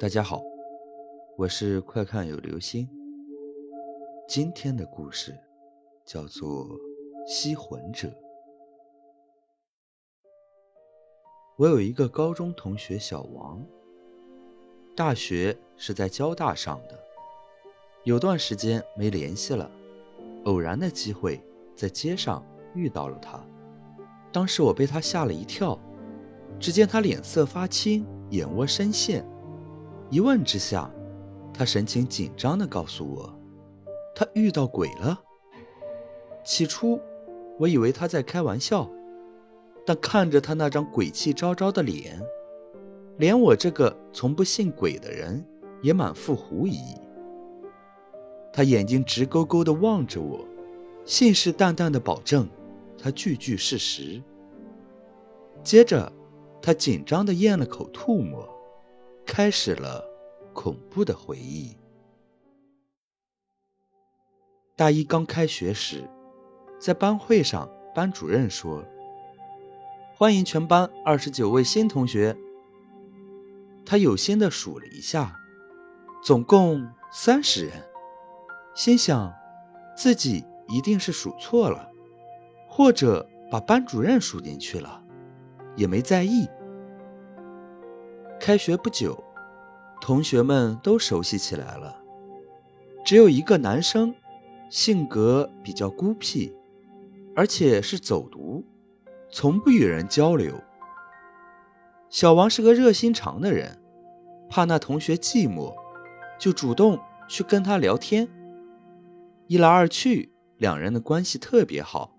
大家好，我是快看有流星。今天的故事叫做《吸魂者》。我有一个高中同学小王，大学是在交大上的，有段时间没联系了，偶然的机会在街上遇到了他，当时我被他吓了一跳，只见他脸色发青，眼窝深陷。一问之下，他神情紧张地告诉我，他遇到鬼了。起初，我以为他在开玩笑，但看着他那张鬼气昭昭的脸，连我这个从不信鬼的人也满腹狐疑。他眼睛直勾勾地望着我，信誓旦旦地保证，他句句是实。接着，他紧张地咽了口唾沫。开始了恐怖的回忆。大一刚开学时，在班会上，班主任说：“欢迎全班二十九位新同学。”他有心的数了一下，总共三十人，心想自己一定是数错了，或者把班主任数进去了，也没在意。开学不久，同学们都熟悉起来了。只有一个男生，性格比较孤僻，而且是走读，从不与人交流。小王是个热心肠的人，怕那同学寂寞，就主动去跟他聊天。一来二去，两人的关系特别好。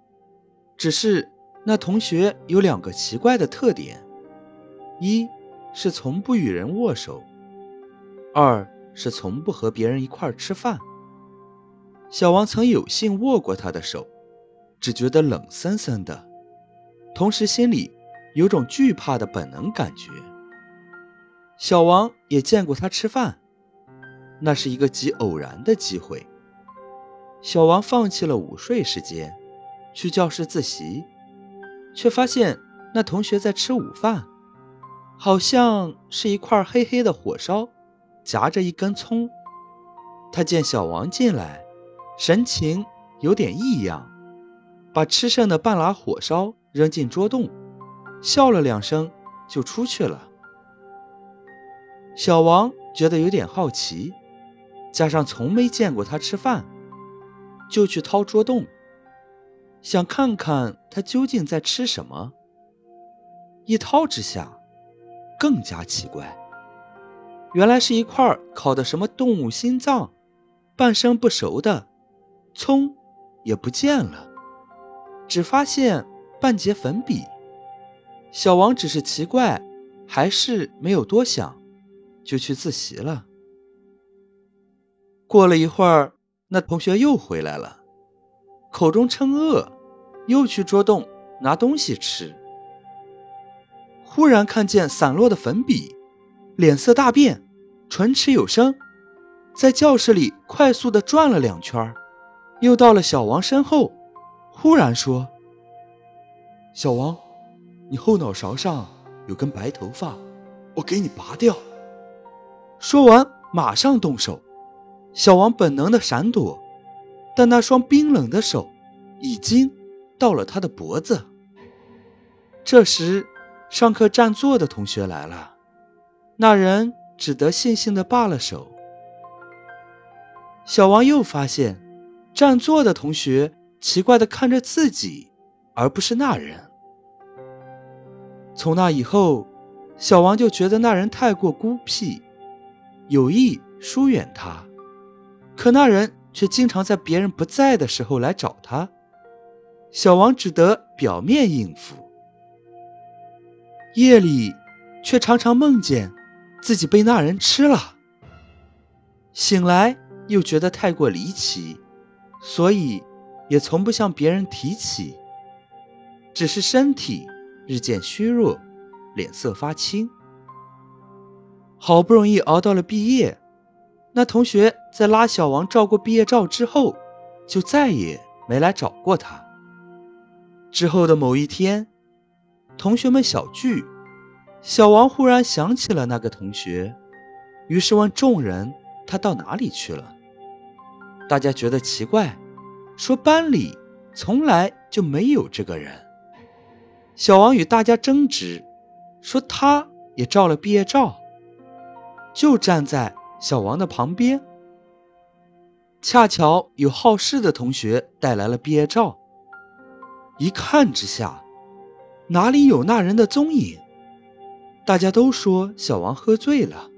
只是那同学有两个奇怪的特点：一。是从不与人握手，二是从不和别人一块吃饭。小王曾有幸握过他的手，只觉得冷森森的，同时心里有种惧怕的本能感觉。小王也见过他吃饭，那是一个极偶然的机会。小王放弃了午睡时间，去教室自习，却发现那同学在吃午饭。好像是一块黑黑的火烧，夹着一根葱。他见小王进来，神情有点异样，把吃剩的半拉火烧扔进桌洞，笑了两声就出去了。小王觉得有点好奇，加上从没见过他吃饭，就去掏桌洞，想看看他究竟在吃什么。一掏之下。更加奇怪，原来是一块烤的什么动物心脏，半生不熟的，葱也不见了，只发现半截粉笔。小王只是奇怪，还是没有多想，就去自习了。过了一会儿，那同学又回来了，口中称饿，又去桌洞拿东西吃。忽然看见散落的粉笔，脸色大变，唇齿有声，在教室里快速的转了两圈，又到了小王身后，忽然说：“小王，你后脑勺上有根白头发，我给你拔掉。”说完马上动手，小王本能的闪躲，但那双冰冷的手已经到了他的脖子。这时。上课占座的同学来了，那人只得悻悻地罢了手。小王又发现，占座的同学奇怪地看着自己，而不是那人。从那以后，小王就觉得那人太过孤僻，有意疏远他，可那人却经常在别人不在的时候来找他，小王只得表面应付。夜里，却常常梦见自己被那人吃了。醒来又觉得太过离奇，所以也从不向别人提起。只是身体日渐虚弱，脸色发青。好不容易熬到了毕业，那同学在拉小王照过毕业照之后，就再也没来找过他。之后的某一天。同学们小聚，小王忽然想起了那个同学，于是问众人：“他到哪里去了？”大家觉得奇怪，说：“班里从来就没有这个人。”小王与大家争执，说：“他也照了毕业照，就站在小王的旁边。”恰巧有好事的同学带来了毕业照，一看之下，哪里有那人的踪影？大家都说小王喝醉了，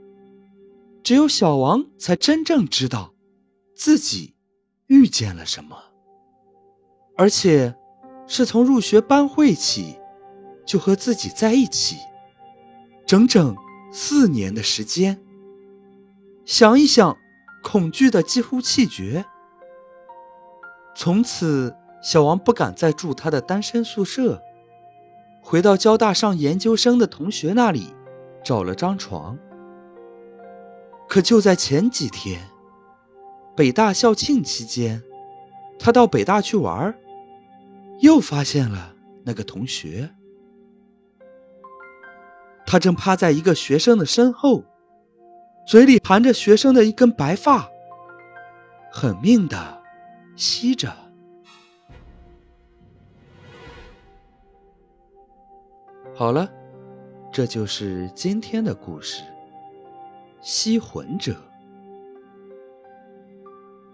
只有小王才真正知道自己遇见了什么，而且是从入学班会起就和自己在一起，整整四年的时间。想一想。恐惧的几乎气绝。从此，小王不敢再住他的单身宿舍，回到交大上研究生的同学那里，找了张床。可就在前几天，北大校庆期间，他到北大去玩，又发现了那个同学。他正趴在一个学生的身后。嘴里含着学生的一根白发，狠命的吸着。好了，这就是今天的故事。吸魂者，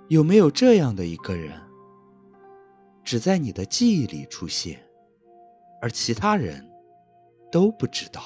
有没有这样的一个人，只在你的记忆里出现，而其他人都不知道？